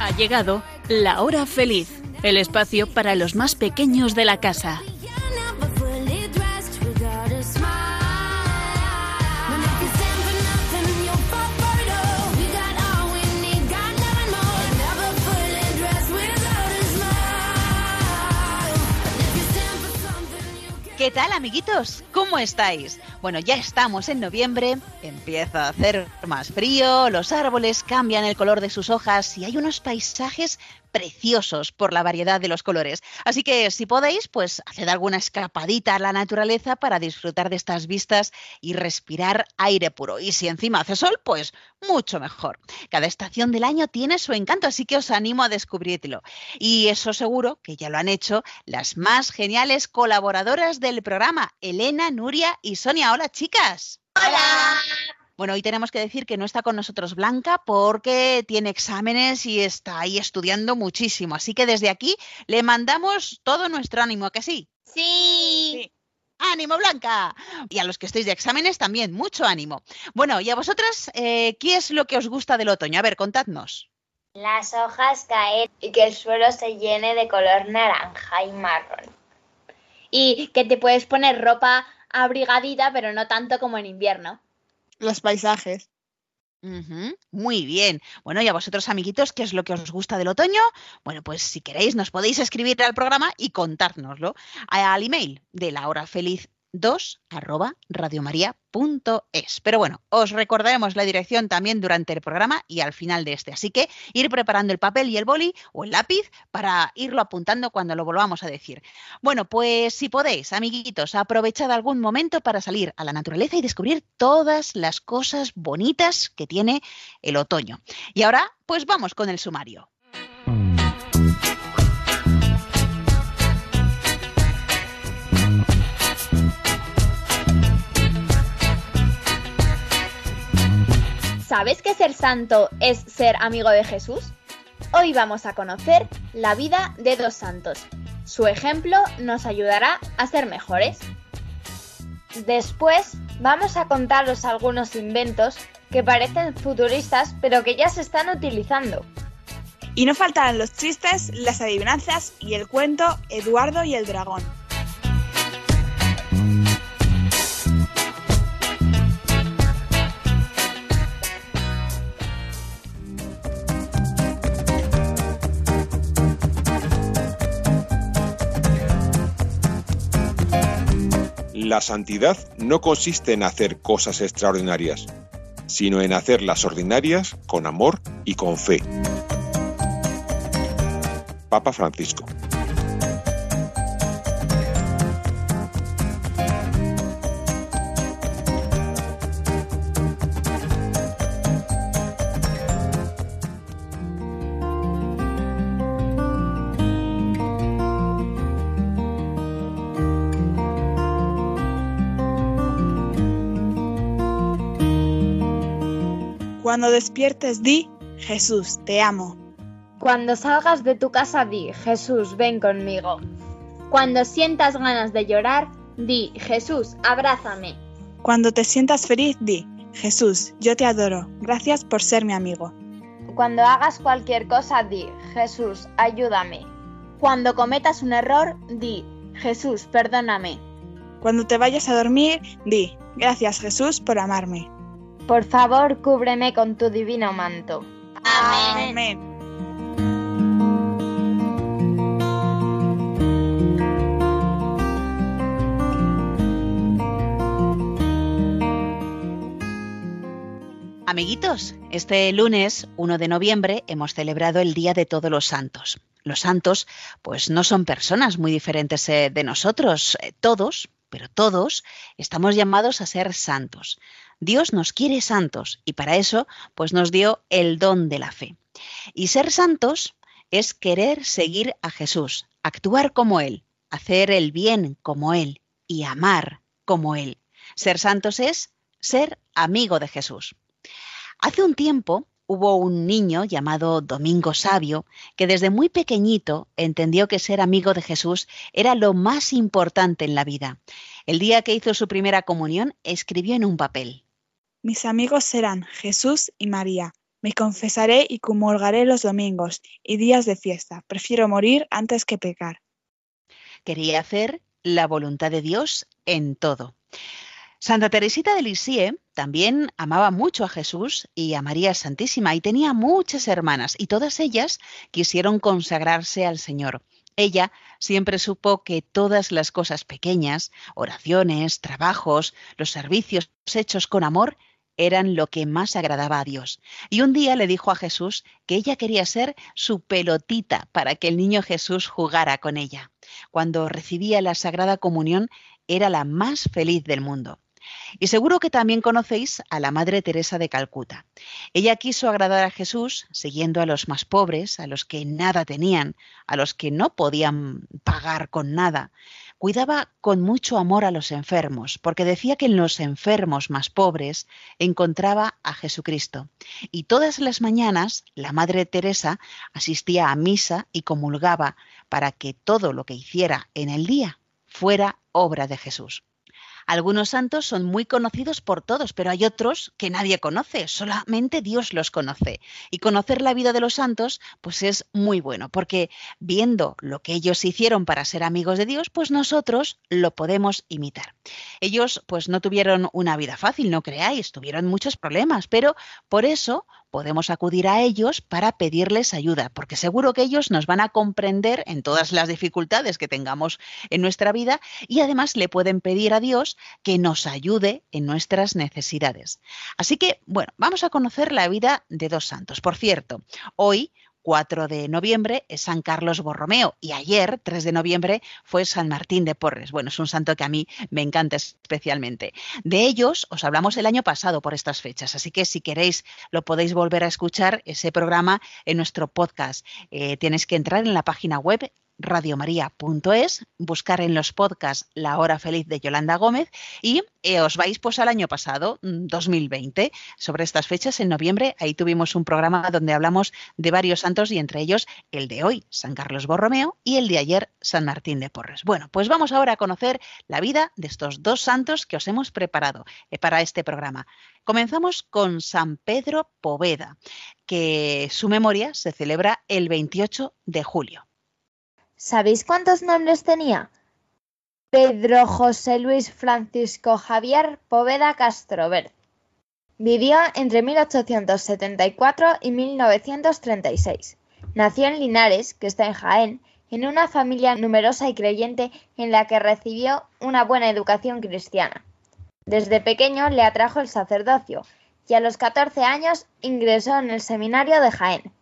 Ha llegado la hora feliz, el espacio para los más pequeños de la casa. ¿Qué tal, amiguitos? ¿Cómo estáis? Bueno, ya estamos en noviembre, empieza a hacer más frío, los árboles cambian el color de sus hojas y hay unos paisajes preciosos por la variedad de los colores. Así que si podéis, pues haced alguna escapadita a la naturaleza para disfrutar de estas vistas y respirar aire puro. Y si encima hace sol, pues mucho mejor. Cada estación del año tiene su encanto, así que os animo a descubrirlo. Y eso seguro que ya lo han hecho las más geniales colaboradoras del programa, Elena, Nuria y Sonia. Hola, chicas. Hola. Bueno, hoy tenemos que decir que no está con nosotros Blanca porque tiene exámenes y está ahí estudiando muchísimo. Así que desde aquí le mandamos todo nuestro ánimo, ¿a que sí? Sí. ¡Ánimo, Blanca! Y a los que estéis de exámenes también, mucho ánimo. Bueno, y a vosotras, eh, ¿qué es lo que os gusta del otoño? A ver, contadnos. Las hojas caen y que el suelo se llene de color naranja y marrón. Y que te puedes poner ropa abrigadita, pero no tanto como en invierno. Los paisajes. Muy bien. Bueno, y a vosotros, amiguitos, ¿qué es lo que os gusta del otoño? Bueno, pues si queréis, nos podéis escribir al programa y contárnoslo al email de la hora feliz 2 arroba radiomaria.es. Pero bueno, os recordaremos la dirección también durante el programa y al final de este. Así que ir preparando el papel y el boli o el lápiz para irlo apuntando cuando lo volvamos a decir. Bueno, pues si podéis, amiguitos, aprovechad algún momento para salir a la naturaleza y descubrir todas las cosas bonitas que tiene el otoño. Y ahora, pues vamos con el sumario. ¿Sabes que ser santo es ser amigo de Jesús? Hoy vamos a conocer la vida de dos santos. Su ejemplo nos ayudará a ser mejores. Después vamos a contaros algunos inventos que parecen futuristas pero que ya se están utilizando. Y no faltarán los chistes, las adivinanzas y el cuento Eduardo y el dragón. La santidad no consiste en hacer cosas extraordinarias, sino en hacerlas ordinarias con amor y con fe. Papa Francisco. Cuando despiertes, di, Jesús, te amo. Cuando salgas de tu casa di, Jesús, ven conmigo. Cuando sientas ganas de llorar, di, Jesús, abrázame. Cuando te sientas feliz, di, Jesús, yo te adoro. Gracias por ser mi amigo. Cuando hagas cualquier cosa, di, Jesús, ayúdame. Cuando cometas un error, di, Jesús, perdóname. Cuando te vayas a dormir, di, gracias Jesús por amarme. Por favor, cúbreme con tu divino manto. Amén. Amiguitos, este lunes 1 de noviembre hemos celebrado el Día de Todos los Santos. Los santos, pues no son personas muy diferentes eh, de nosotros. Eh, Todos, pero todos, estamos llamados a ser santos. Dios nos quiere santos y para eso, pues nos dio el don de la fe. Y ser santos es querer seguir a Jesús, actuar como Él, hacer el bien como Él y amar como Él. Ser santos es ser amigo de Jesús. Hace un tiempo hubo un niño llamado Domingo Sabio que desde muy pequeñito entendió que ser amigo de Jesús era lo más importante en la vida. El día que hizo su primera comunión, escribió en un papel. Mis amigos serán Jesús y María. Me confesaré y comulgaré los domingos y días de fiesta. Prefiero morir antes que pecar. Quería hacer la voluntad de Dios en todo. Santa Teresita de Lisieux también amaba mucho a Jesús y a María Santísima y tenía muchas hermanas y todas ellas quisieron consagrarse al Señor. Ella siempre supo que todas las cosas pequeñas, oraciones, trabajos, los servicios hechos con amor, eran lo que más agradaba a Dios. Y un día le dijo a Jesús que ella quería ser su pelotita para que el niño Jesús jugara con ella. Cuando recibía la Sagrada Comunión era la más feliz del mundo. Y seguro que también conocéis a la Madre Teresa de Calcuta. Ella quiso agradar a Jesús siguiendo a los más pobres, a los que nada tenían, a los que no podían pagar con nada. Cuidaba con mucho amor a los enfermos, porque decía que en los enfermos más pobres encontraba a Jesucristo. Y todas las mañanas la Madre Teresa asistía a misa y comulgaba para que todo lo que hiciera en el día fuera obra de Jesús. Algunos santos son muy conocidos por todos, pero hay otros que nadie conoce, solamente Dios los conoce. Y conocer la vida de los santos, pues es muy bueno, porque viendo lo que ellos hicieron para ser amigos de Dios, pues nosotros lo podemos imitar. Ellos pues no tuvieron una vida fácil, no creáis, tuvieron muchos problemas, pero por eso podemos acudir a ellos para pedirles ayuda, porque seguro que ellos nos van a comprender en todas las dificultades que tengamos en nuestra vida y además le pueden pedir a Dios que nos ayude en nuestras necesidades. Así que, bueno, vamos a conocer la vida de dos santos. Por cierto, hoy 4 de noviembre es San Carlos Borromeo y ayer, 3 de noviembre, fue San Martín de Porres. Bueno, es un santo que a mí me encanta especialmente. De ellos os hablamos el año pasado por estas fechas, así que si queréis lo podéis volver a escuchar ese programa en nuestro podcast. Eh, tienes que entrar en la página web radiomaria.es, buscar en los podcasts La Hora Feliz de Yolanda Gómez y eh, os vais pues al año pasado, 2020, mm, sobre estas fechas, en noviembre, ahí tuvimos un programa donde hablamos de varios santos y entre ellos el de hoy, San Carlos Borromeo, y el de ayer, San Martín de Porres. Bueno, pues vamos ahora a conocer la vida de estos dos santos que os hemos preparado eh, para este programa. Comenzamos con San Pedro Poveda, que su memoria se celebra el 28 de julio. ¿Sabéis cuántos nombres tenía? Pedro José Luis Francisco Javier Poveda Castrovert. Vivió entre 1874 y 1936. Nació en Linares, que está en Jaén, en una familia numerosa y creyente en la que recibió una buena educación cristiana. Desde pequeño le atrajo el sacerdocio y a los 14 años ingresó en el seminario de Jaén.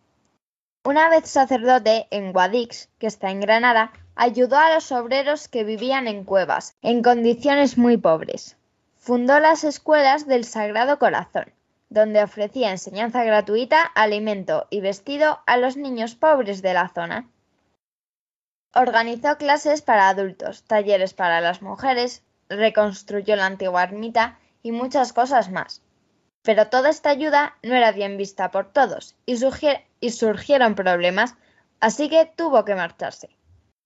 Una vez sacerdote en Guadix, que está en Granada, ayudó a los obreros que vivían en cuevas, en condiciones muy pobres. Fundó las escuelas del Sagrado Corazón, donde ofrecía enseñanza gratuita, alimento y vestido a los niños pobres de la zona. Organizó clases para adultos, talleres para las mujeres, reconstruyó la antigua ermita y muchas cosas más. Pero toda esta ayuda no era bien vista por todos y, y surgieron problemas, así que tuvo que marcharse.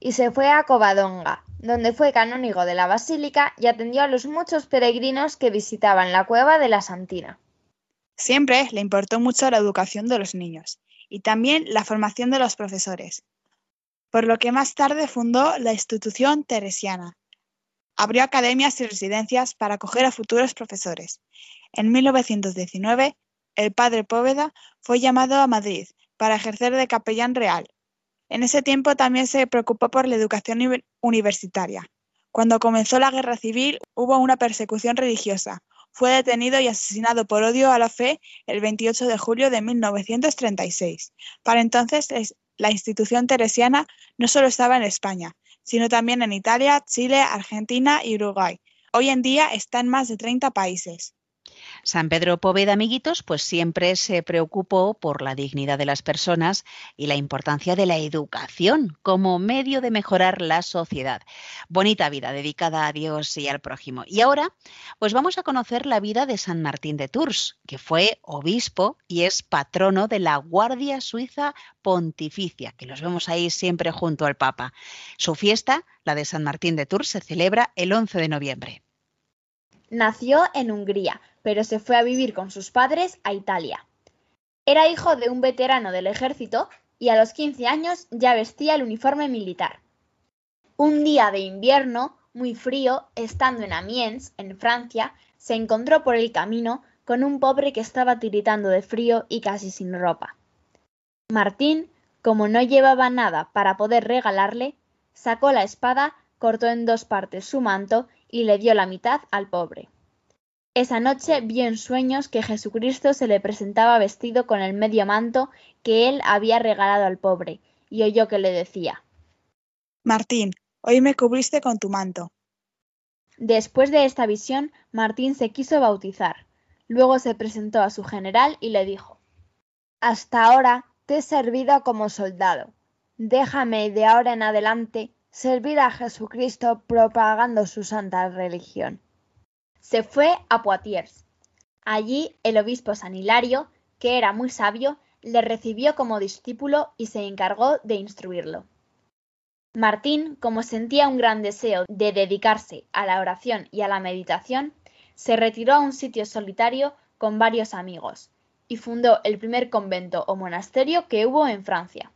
Y se fue a Covadonga, donde fue canónigo de la basílica y atendió a los muchos peregrinos que visitaban la cueva de la Santina. Siempre le importó mucho la educación de los niños y también la formación de los profesores, por lo que más tarde fundó la institución teresiana. Abrió academias y residencias para acoger a futuros profesores. En 1919, el padre Póveda fue llamado a Madrid para ejercer de capellán real. En ese tiempo también se preocupó por la educación universitaria. Cuando comenzó la guerra civil hubo una persecución religiosa. Fue detenido y asesinado por odio a la fe el 28 de julio de 1936. Para entonces la institución teresiana no solo estaba en España, sino también en Italia, Chile, Argentina y Uruguay. Hoy en día está en más de 30 países. San Pedro Poveda, amiguitos, pues siempre se preocupó por la dignidad de las personas y la importancia de la educación como medio de mejorar la sociedad. Bonita vida dedicada a Dios y al prójimo. Y ahora, pues vamos a conocer la vida de San Martín de Tours, que fue obispo y es patrono de la Guardia Suiza Pontificia, que los vemos ahí siempre junto al Papa. Su fiesta, la de San Martín de Tours, se celebra el 11 de noviembre. Nació en Hungría, pero se fue a vivir con sus padres a Italia. Era hijo de un veterano del ejército y a los 15 años ya vestía el uniforme militar. Un día de invierno, muy frío, estando en Amiens, en Francia, se encontró por el camino con un pobre que estaba tiritando de frío y casi sin ropa. Martín, como no llevaba nada para poder regalarle, sacó la espada, cortó en dos partes su manto y le dio la mitad al pobre. Esa noche vio en sueños que Jesucristo se le presentaba vestido con el medio manto que él había regalado al pobre, y oyó que le decía Martín, hoy me cubriste con tu manto. Después de esta visión, Martín se quiso bautizar. Luego se presentó a su general y le dijo Hasta ahora te he servido como soldado. Déjame de ahora en adelante servir a Jesucristo propagando su santa religión. Se fue a Poitiers. Allí el obispo San Hilario, que era muy sabio, le recibió como discípulo y se encargó de instruirlo. Martín, como sentía un gran deseo de dedicarse a la oración y a la meditación, se retiró a un sitio solitario con varios amigos y fundó el primer convento o monasterio que hubo en Francia.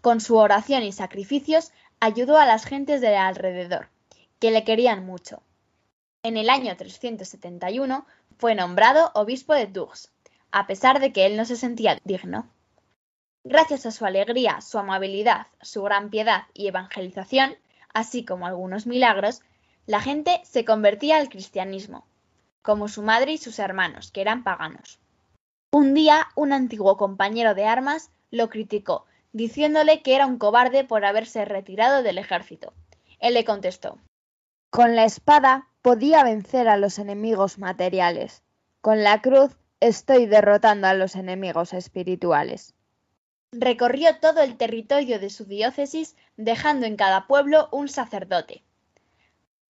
Con su oración y sacrificios ayudó a las gentes de alrededor, que le querían mucho. En el año 371 fue nombrado obispo de Tours, a pesar de que él no se sentía digno. Gracias a su alegría, su amabilidad, su gran piedad y evangelización, así como algunos milagros, la gente se convertía al cristianismo, como su madre y sus hermanos, que eran paganos. Un día, un antiguo compañero de armas lo criticó, diciéndole que era un cobarde por haberse retirado del ejército. Él le contestó Con la espada podía vencer a los enemigos materiales. Con la cruz estoy derrotando a los enemigos espirituales. Recorrió todo el territorio de su diócesis, dejando en cada pueblo un sacerdote.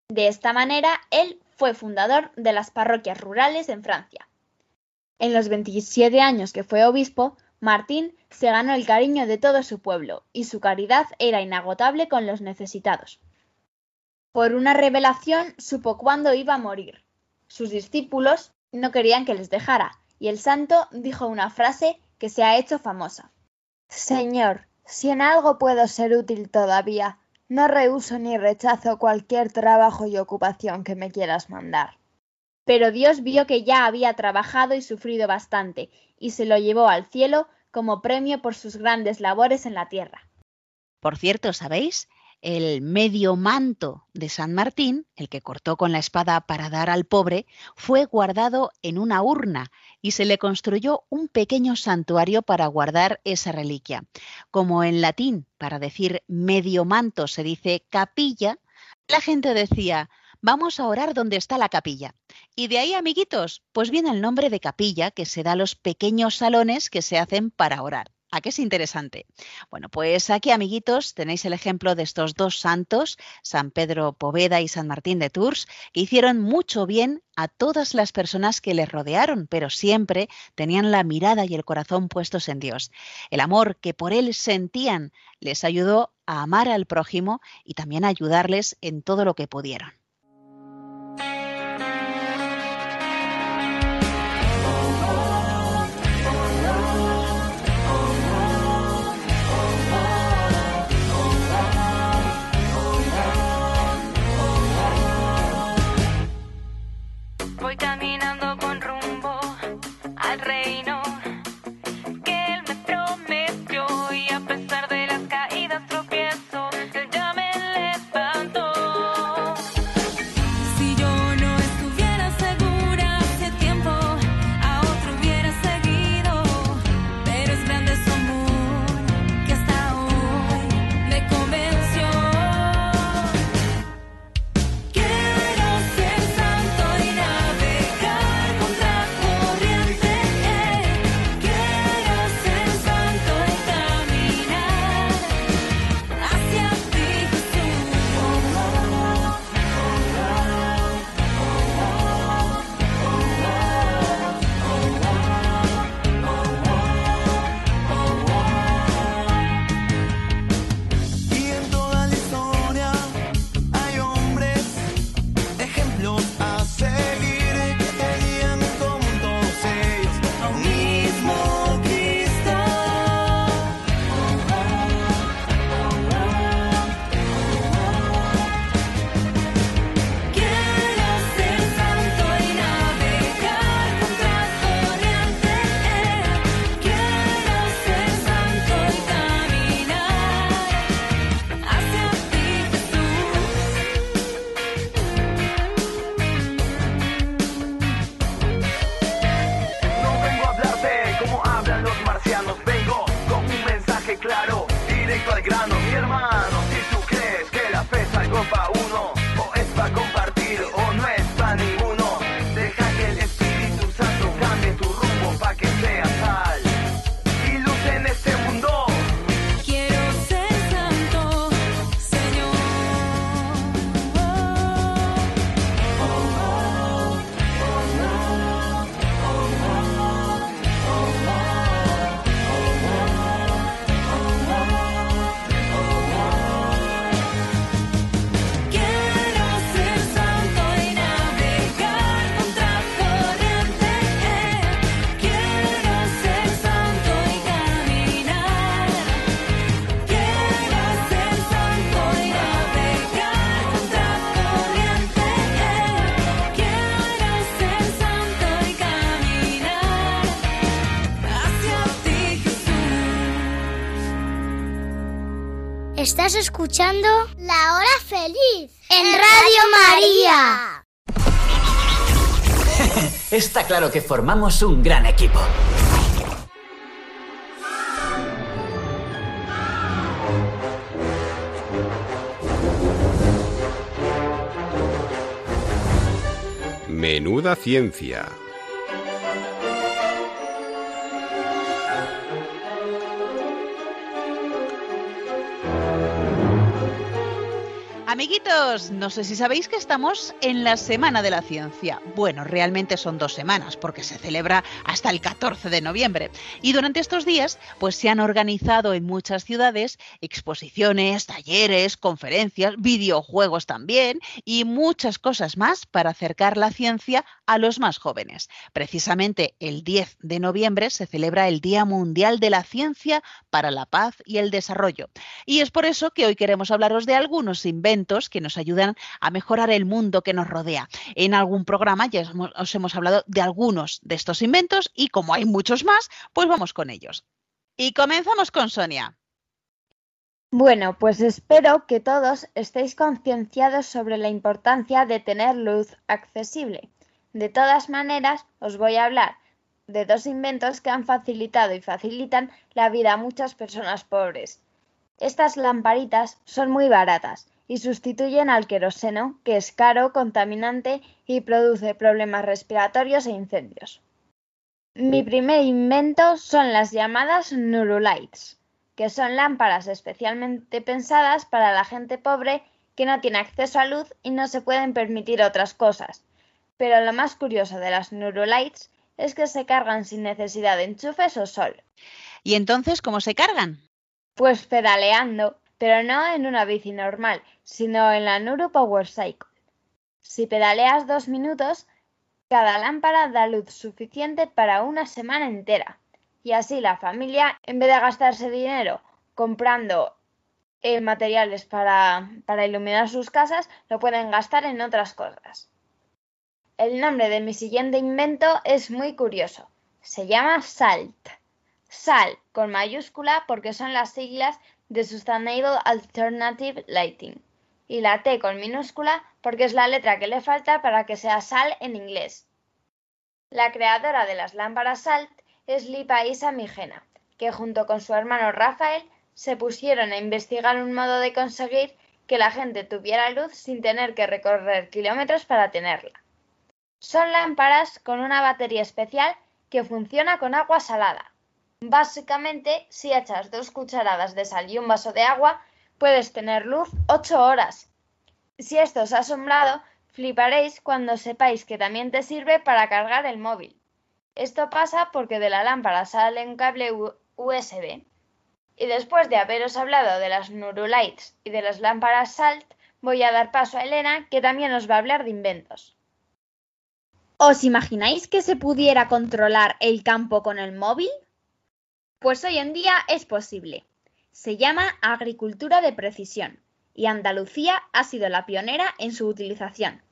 De esta manera, él fue fundador de las parroquias rurales en Francia. En los 27 años que fue obispo, Martín se ganó el cariño de todo su pueblo, y su caridad era inagotable con los necesitados. Por una revelación supo cuándo iba a morir. Sus discípulos no querían que les dejara, y el santo dijo una frase que se ha hecho famosa. Señor, si en algo puedo ser útil todavía, no rehuso ni rechazo cualquier trabajo y ocupación que me quieras mandar. Pero Dios vio que ya había trabajado y sufrido bastante, y se lo llevó al cielo como premio por sus grandes labores en la tierra. Por cierto, ¿sabéis? El medio manto de San Martín, el que cortó con la espada para dar al pobre, fue guardado en una urna y se le construyó un pequeño santuario para guardar esa reliquia. Como en latín, para decir medio manto se dice capilla, la gente decía, vamos a orar donde está la capilla. Y de ahí, amiguitos, pues viene el nombre de capilla que se da a los pequeños salones que se hacen para orar. ¿A qué es interesante? Bueno, pues aquí, amiguitos, tenéis el ejemplo de estos dos santos, San Pedro Poveda y San Martín de Tours, que hicieron mucho bien a todas las personas que les rodearon, pero siempre tenían la mirada y el corazón puestos en Dios. El amor que por él sentían les ayudó a amar al prójimo y también a ayudarles en todo lo que pudieron. Escuchando La Hora Feliz en Radio María. Está claro que formamos un gran equipo. Menuda ciencia. Amiguitos, no sé si sabéis que estamos en la Semana de la Ciencia. Bueno, realmente son dos semanas porque se celebra hasta el 14 de noviembre. Y durante estos días, pues se han organizado en muchas ciudades exposiciones, talleres, conferencias, videojuegos también y muchas cosas más para acercar la ciencia a los más jóvenes. Precisamente el 10 de noviembre se celebra el Día Mundial de la Ciencia para la Paz y el Desarrollo. Y es por eso que hoy queremos hablaros de algunos inventos que nos ayudan a mejorar el mundo que nos rodea. En algún programa ya os hemos hablado de algunos de estos inventos y como hay muchos más, pues vamos con ellos. Y comenzamos con Sonia. Bueno, pues espero que todos estéis concienciados sobre la importancia de tener luz accesible. De todas maneras, os voy a hablar de dos inventos que han facilitado y facilitan la vida a muchas personas pobres. Estas lamparitas son muy baratas y sustituyen al queroseno, que es caro, contaminante y produce problemas respiratorios e incendios. Mi primer invento son las llamadas Nurulights, que son lámparas especialmente pensadas para la gente pobre que no tiene acceso a luz y no se pueden permitir otras cosas. Pero lo más curioso de las Nurulights es que se cargan sin necesidad de enchufes o sol. ¿Y entonces cómo se cargan? Pues pedaleando, pero no en una bici normal, sino en la Nuru Power Cycle. Si pedaleas dos minutos, cada lámpara da luz suficiente para una semana entera. Y así la familia, en vez de gastarse dinero comprando eh, materiales para, para iluminar sus casas, lo pueden gastar en otras cosas. El nombre de mi siguiente invento es muy curioso. Se llama SALT. SAL con mayúscula porque son las siglas de Sustainable Alternative Lighting y la T con minúscula porque es la letra que le falta para que sea sal en inglés. La creadora de las lámparas SALT es Lipa Isa Migena, que junto con su hermano Rafael se pusieron a investigar un modo de conseguir que la gente tuviera luz sin tener que recorrer kilómetros para tenerla. Son lámparas con una batería especial que funciona con agua salada. Básicamente, si echas dos cucharadas de sal y un vaso de agua, puedes tener luz 8 horas. Si esto os ha asombrado, fliparéis cuando sepáis que también te sirve para cargar el móvil. Esto pasa porque de la lámpara sale un cable USB. Y después de haberos hablado de las Nurulights y de las lámparas SALT, voy a dar paso a Elena, que también os va a hablar de inventos. ¿Os imagináis que se pudiera controlar el campo con el móvil? Pues hoy en día es posible. Se llama agricultura de precisión y Andalucía ha sido la pionera en su utilización.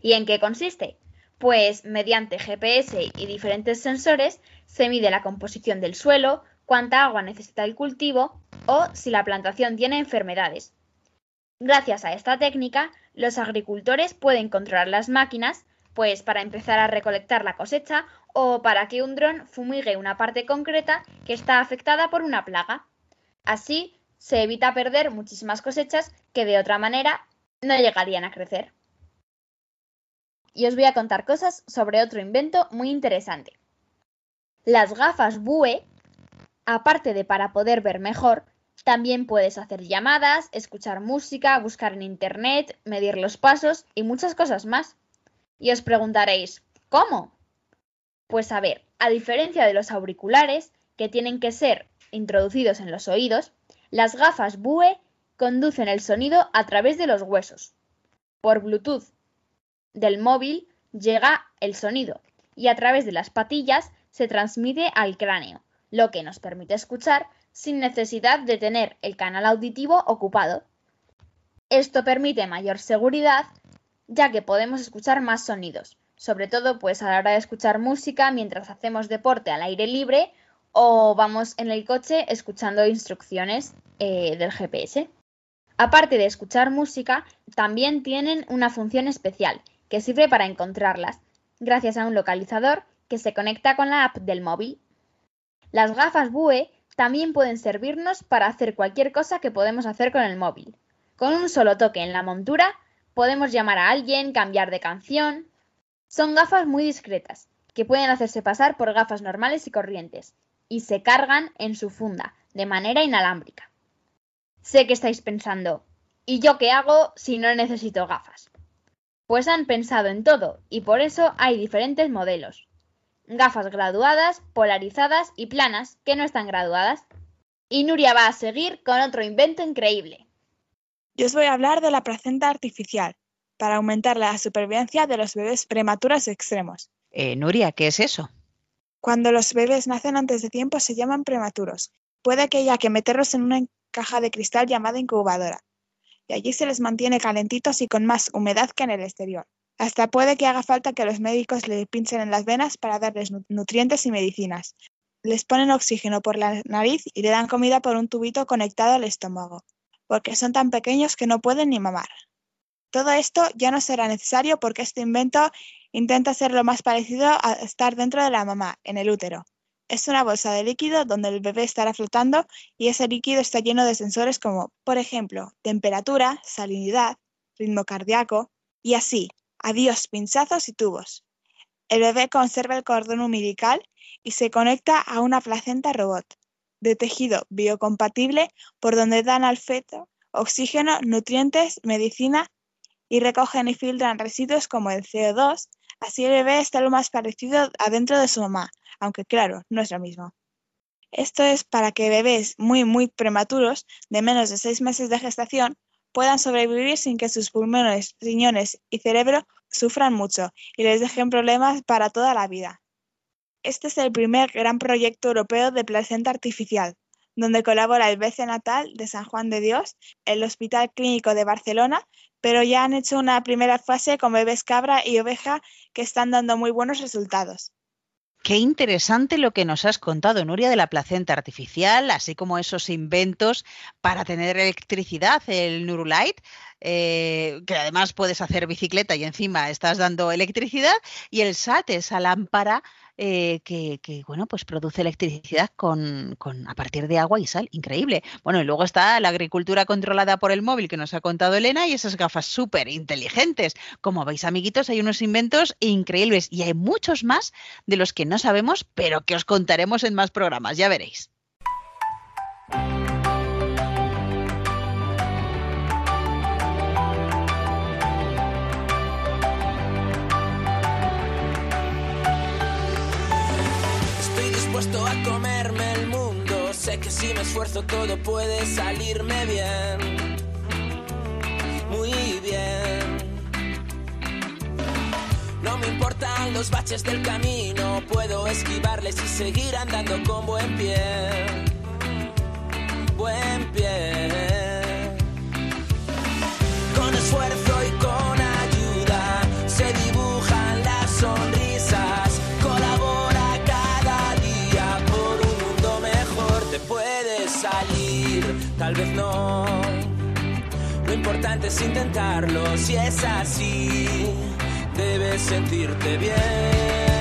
¿Y en qué consiste? Pues mediante GPS y diferentes sensores se mide la composición del suelo, cuánta agua necesita el cultivo o si la plantación tiene enfermedades. Gracias a esta técnica, los agricultores pueden controlar las máquinas, pues para empezar a recolectar la cosecha o para que un dron fumigue una parte concreta que está afectada por una plaga. Así se evita perder muchísimas cosechas que de otra manera no llegarían a crecer. Y os voy a contar cosas sobre otro invento muy interesante. Las gafas BUE, aparte de para poder ver mejor, también puedes hacer llamadas, escuchar música, buscar en internet, medir los pasos y muchas cosas más. Y os preguntaréis, ¿cómo? Pues a ver, a diferencia de los auriculares, que tienen que ser introducidos en los oídos, las gafas BUE conducen el sonido a través de los huesos. Por Bluetooth del móvil llega el sonido y a través de las patillas se transmite al cráneo, lo que nos permite escuchar sin necesidad de tener el canal auditivo ocupado. Esto permite mayor seguridad ya que podemos escuchar más sonidos, sobre todo pues a la hora de escuchar música mientras hacemos deporte al aire libre o vamos en el coche escuchando instrucciones eh, del GPS. Aparte de escuchar música, también tienen una función especial que sirve para encontrarlas, gracias a un localizador que se conecta con la app del móvil. Las gafas BUE también pueden servirnos para hacer cualquier cosa que podemos hacer con el móvil. Con un solo toque en la montura podemos llamar a alguien, cambiar de canción. Son gafas muy discretas, que pueden hacerse pasar por gafas normales y corrientes, y se cargan en su funda, de manera inalámbrica. Sé que estáis pensando, ¿y yo qué hago si no necesito gafas? Pues han pensado en todo, y por eso hay diferentes modelos. Gafas graduadas, polarizadas y planas, que no están graduadas. Y Nuria va a seguir con otro invento increíble. Yo os voy a hablar de la placenta artificial, para aumentar la supervivencia de los bebés prematuros extremos. Eh, Nuria, ¿qué es eso? Cuando los bebés nacen antes de tiempo se llaman prematuros. Puede que haya que meterlos en una caja de cristal llamada incubadora, y allí se les mantiene calentitos y con más humedad que en el exterior. Hasta puede que haga falta que los médicos le pinchen en las venas para darles nutrientes y medicinas. Les ponen oxígeno por la nariz y le dan comida por un tubito conectado al estómago, porque son tan pequeños que no pueden ni mamar. Todo esto ya no será necesario porque este invento intenta ser lo más parecido a estar dentro de la mamá, en el útero. Es una bolsa de líquido donde el bebé estará flotando y ese líquido está lleno de sensores como, por ejemplo, temperatura, salinidad, ritmo cardíaco y así. Adiós pinchazos y tubos. El bebé conserva el cordón umbilical y se conecta a una placenta robot de tejido biocompatible por donde dan al feto oxígeno, nutrientes, medicina y recogen y filtran residuos como el CO2. Así el bebé está lo más parecido adentro de su mamá, aunque claro, no es lo mismo. Esto es para que bebés muy, muy prematuros, de menos de seis meses de gestación, puedan sobrevivir sin que sus pulmones, riñones y cerebro sufran mucho y les dejen problemas para toda la vida. Este es el primer gran proyecto europeo de placenta artificial, donde colabora el BC Natal de San Juan de Dios, el Hospital Clínico de Barcelona, pero ya han hecho una primera fase con bebés cabra y oveja que están dando muy buenos resultados. Qué interesante lo que nos has contado, Nuria, de la placenta artificial, así como esos inventos para tener electricidad, el Nurulite, eh, que además puedes hacer bicicleta y encima estás dando electricidad, y el SAT, esa lámpara eh, que, que, bueno, pues produce electricidad con, con, a partir de agua y sal. Increíble. Bueno, y luego está la agricultura controlada por el móvil que nos ha contado Elena y esas gafas súper inteligentes. Como veis, amiguitos, hay unos inventos increíbles y hay muchos más de los que no sabemos, pero que os contaremos en más programas. Ya veréis. Si me esfuerzo todo puede salirme bien. Muy bien. No me importan los baches del camino, puedo esquivarles y seguir andando con buen pie. Buen pie. Con esfuerzo no. Lo importante es intentarlo. Si es así, debes sentirte bien.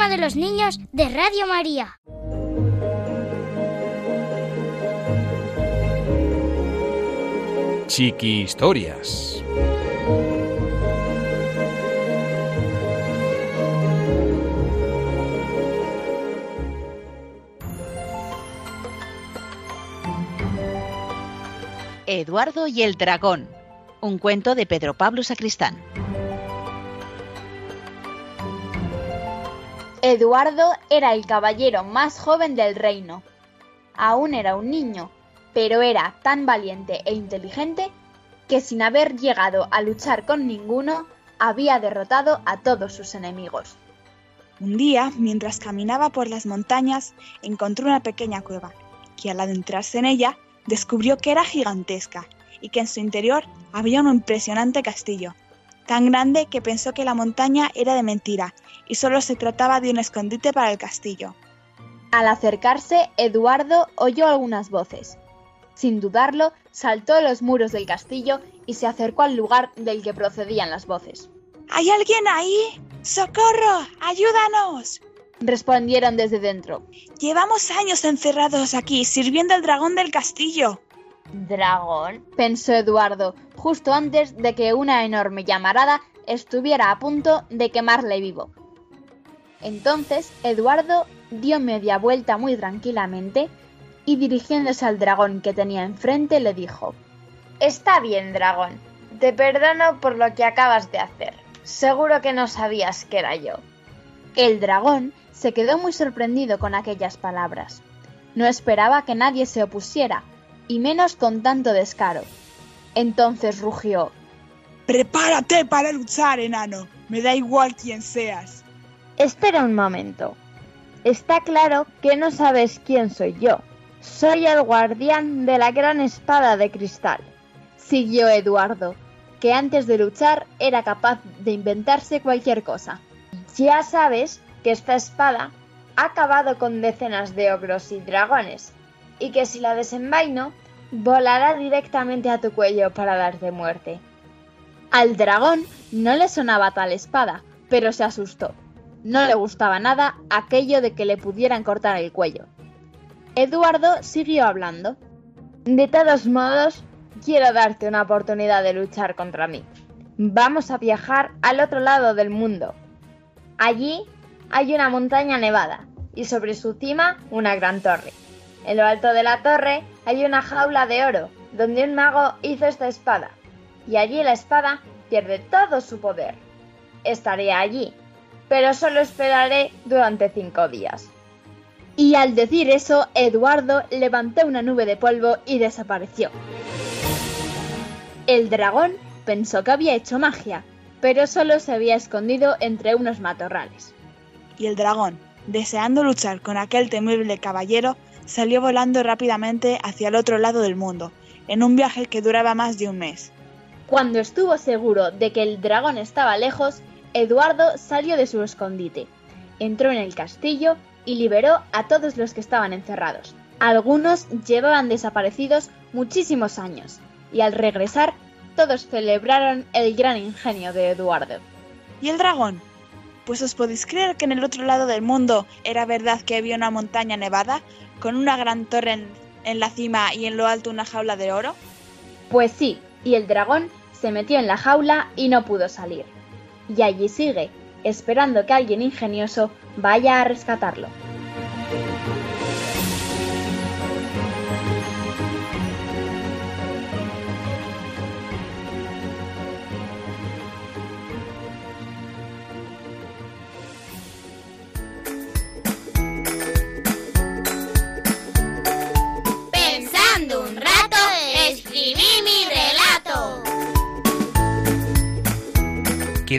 Programa de los niños de Radio María. Chiqui Historias. Eduardo y el dragón. Un cuento de Pedro Pablo Sacristán. Eduardo era el caballero más joven del reino. Aún era un niño, pero era tan valiente e inteligente que sin haber llegado a luchar con ninguno, había derrotado a todos sus enemigos. Un día, mientras caminaba por las montañas, encontró una pequeña cueva, que al adentrarse en ella, descubrió que era gigantesca y que en su interior había un impresionante castillo, tan grande que pensó que la montaña era de mentira y solo se trataba de un escondite para el castillo. Al acercarse, Eduardo oyó algunas voces. Sin dudarlo, saltó a los muros del castillo y se acercó al lugar del que procedían las voces. ¿Hay alguien ahí? ¡Socorro! ¡Ayúdanos! Respondieron desde dentro. Llevamos años encerrados aquí, sirviendo al dragón del castillo. ¿Dragón? pensó Eduardo, justo antes de que una enorme llamarada estuviera a punto de quemarle vivo. Entonces Eduardo dio media vuelta muy tranquilamente y dirigiéndose al dragón que tenía enfrente le dijo Está bien, dragón. Te perdono por lo que acabas de hacer. Seguro que no sabías que era yo. El dragón se quedó muy sorprendido con aquellas palabras. No esperaba que nadie se opusiera, y menos con tanto descaro. Entonces rugió. Prepárate para luchar, enano. Me da igual quién seas. Espera un momento. Está claro que no sabes quién soy yo. Soy el guardián de la gran espada de cristal. Siguió Eduardo, que antes de luchar era capaz de inventarse cualquier cosa. Ya sabes que esta espada ha acabado con decenas de ogros y dragones, y que si la desenvaino, volará directamente a tu cuello para darte muerte. Al dragón no le sonaba tal espada, pero se asustó. No le gustaba nada aquello de que le pudieran cortar el cuello. Eduardo siguió hablando. De todos modos, quiero darte una oportunidad de luchar contra mí. Vamos a viajar al otro lado del mundo. Allí hay una montaña nevada y sobre su cima una gran torre. En lo alto de la torre hay una jaula de oro donde un mago hizo esta espada y allí la espada pierde todo su poder. Estaré allí, pero solo esperaré durante cinco días. Y al decir eso, Eduardo levantó una nube de polvo y desapareció. El dragón pensó que había hecho magia, pero solo se había escondido entre unos matorrales. Y el dragón, deseando luchar con aquel temible caballero, salió volando rápidamente hacia el otro lado del mundo, en un viaje que duraba más de un mes. Cuando estuvo seguro de que el dragón estaba lejos, Eduardo salió de su escondite, entró en el castillo y liberó a todos los que estaban encerrados. Algunos llevaban desaparecidos muchísimos años, y al regresar todos celebraron el gran ingenio de Eduardo. ¿Y el dragón? Pues os podéis creer que en el otro lado del mundo era verdad que había una montaña nevada, con una gran torre en, en la cima y en lo alto una jaula de oro. Pues sí, y el dragón se metió en la jaula y no pudo salir. Y allí sigue, esperando que alguien ingenioso vaya a rescatarlo.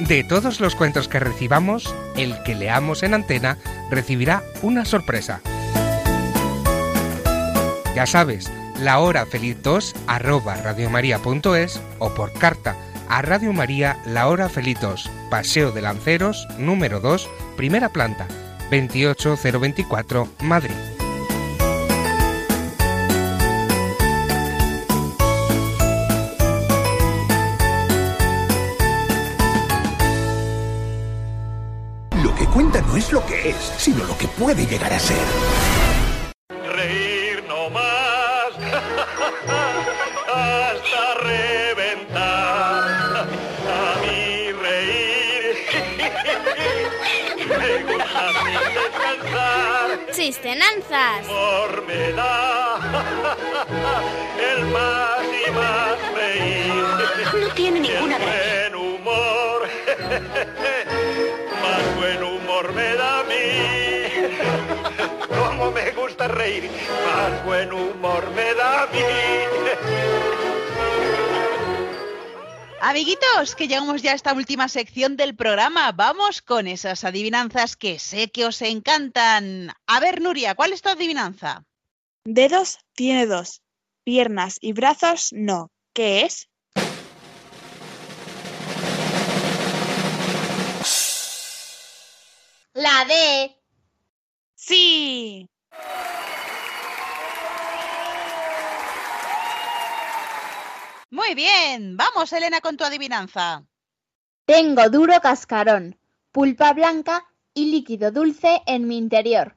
De todos los cuentos que recibamos, el que leamos en antena recibirá una sorpresa. Ya sabes, la hora feliz 2 arroba radiomaria.es o por carta a Radio María La Hora Feliz 2, Paseo de Lanceros, número 2, primera planta, 28024, Madrid. Es sino lo que puede llegar a ser. Reír no más hasta reventar. A mí reír me gusta sin descansar. Chistenanzas. Humor me da el más y más reír. No tiene ninguna el Buen humor, más buen humor me da a mí. Como me gusta reír, más buen humor me da a mí. Amiguitos, que llegamos ya a esta última sección del programa. Vamos con esas adivinanzas que sé que os encantan. A ver, Nuria, ¿cuál es tu adivinanza? Dedos tiene dos, piernas y brazos no. ¿Qué es? La D. Sí. Muy bien, vamos Elena con tu adivinanza. Tengo duro cascarón, pulpa blanca y líquido dulce en mi interior.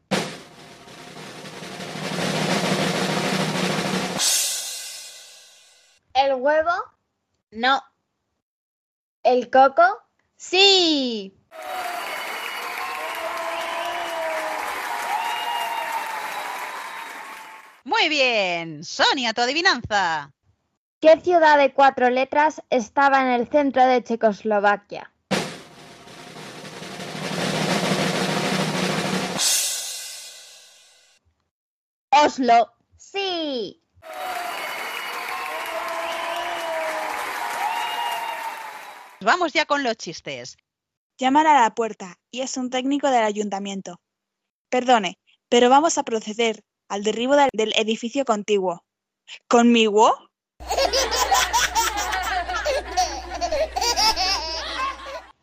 ¿El huevo? No. ¿El coco? Sí. Muy bien, Sonia, tu adivinanza. ¿Qué ciudad de cuatro letras estaba en el centro de Checoslovaquia? Oslo. Sí. Vamos ya con los chistes. Llaman a la puerta y es un técnico del ayuntamiento. Perdone, pero vamos a proceder al derribo del, edificio contiguo. ¿Conmigo?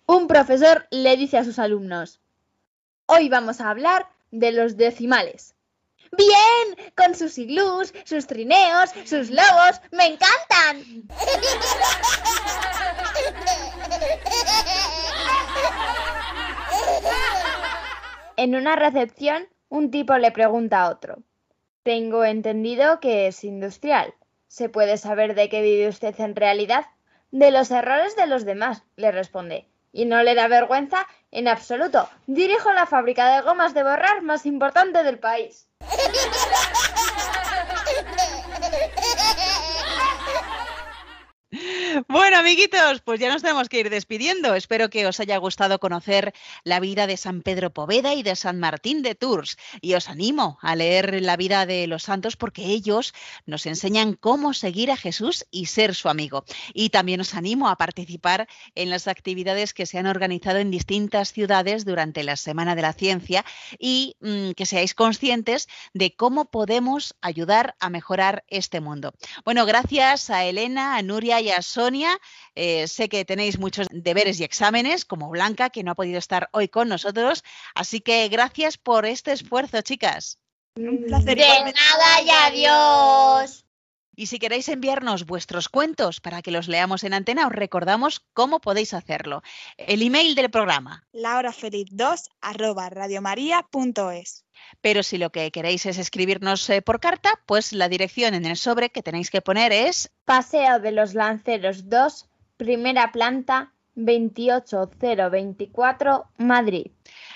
Un profesor le dice a sus alumnos, hoy vamos a hablar de los decimales. Bien, con sus iglús, sus trineos, sus lobos, me encantan. En una recepción, un tipo le pregunta a otro. Tengo entendido que es industrial. ¿Se puede saber de qué vive usted en realidad? De los errores de los demás, le responde. Y no le da vergüenza en absoluto. Dirijo la fábrica de gomas de borrar más importante del país. Bueno, amiguitos, pues ya nos tenemos que ir despidiendo. Espero que os haya gustado conocer la vida de San Pedro Poveda y de San Martín de Tours. Y os animo a leer la vida de los santos porque ellos nos enseñan cómo seguir a Jesús y ser su amigo. Y también os animo a participar en las actividades que se han organizado en distintas ciudades durante la Semana de la Ciencia y mm, que seáis conscientes de cómo podemos ayudar a mejorar este mundo. Bueno, gracias a Elena, a Nuria y a Sonia. Eh, sé que tenéis muchos deberes y exámenes, como Blanca, que no ha podido estar hoy con nosotros. Así que gracias por este esfuerzo, chicas. Un placer. De nada y adiós. Y si queréis enviarnos vuestros cuentos para que los leamos en antena, os recordamos cómo podéis hacerlo. El email del programa. lahorafeliz2 arroba radiomaria.es. Pero si lo que queréis es escribirnos eh, por carta, pues la dirección en el sobre que tenéis que poner es Paseo de los Lanceros 2, primera planta, 28024, Madrid.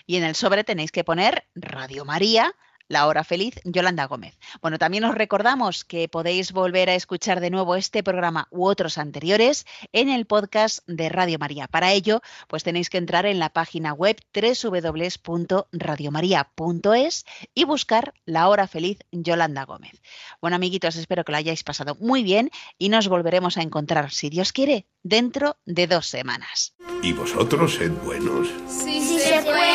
y en el sobre tenéis que poner Radio María, La Hora Feliz, Yolanda Gómez. Bueno, también os recordamos que podéis volver a escuchar de nuevo este programa u otros anteriores en el podcast de Radio María. Para ello, pues tenéis que entrar en la página web www.radiomaria.es y buscar La Hora Feliz, Yolanda Gómez. Bueno, amiguitos, espero que lo hayáis pasado muy bien y nos volveremos a encontrar, si Dios quiere, dentro de dos semanas. ¿Y vosotros sed buenos? Sí, sí se puede.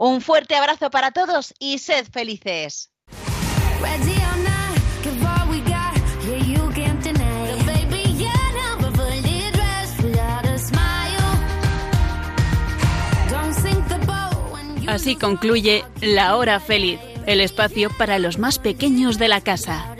Un fuerte abrazo para todos y sed felices. Así concluye La Hora Feliz, el espacio para los más pequeños de la casa.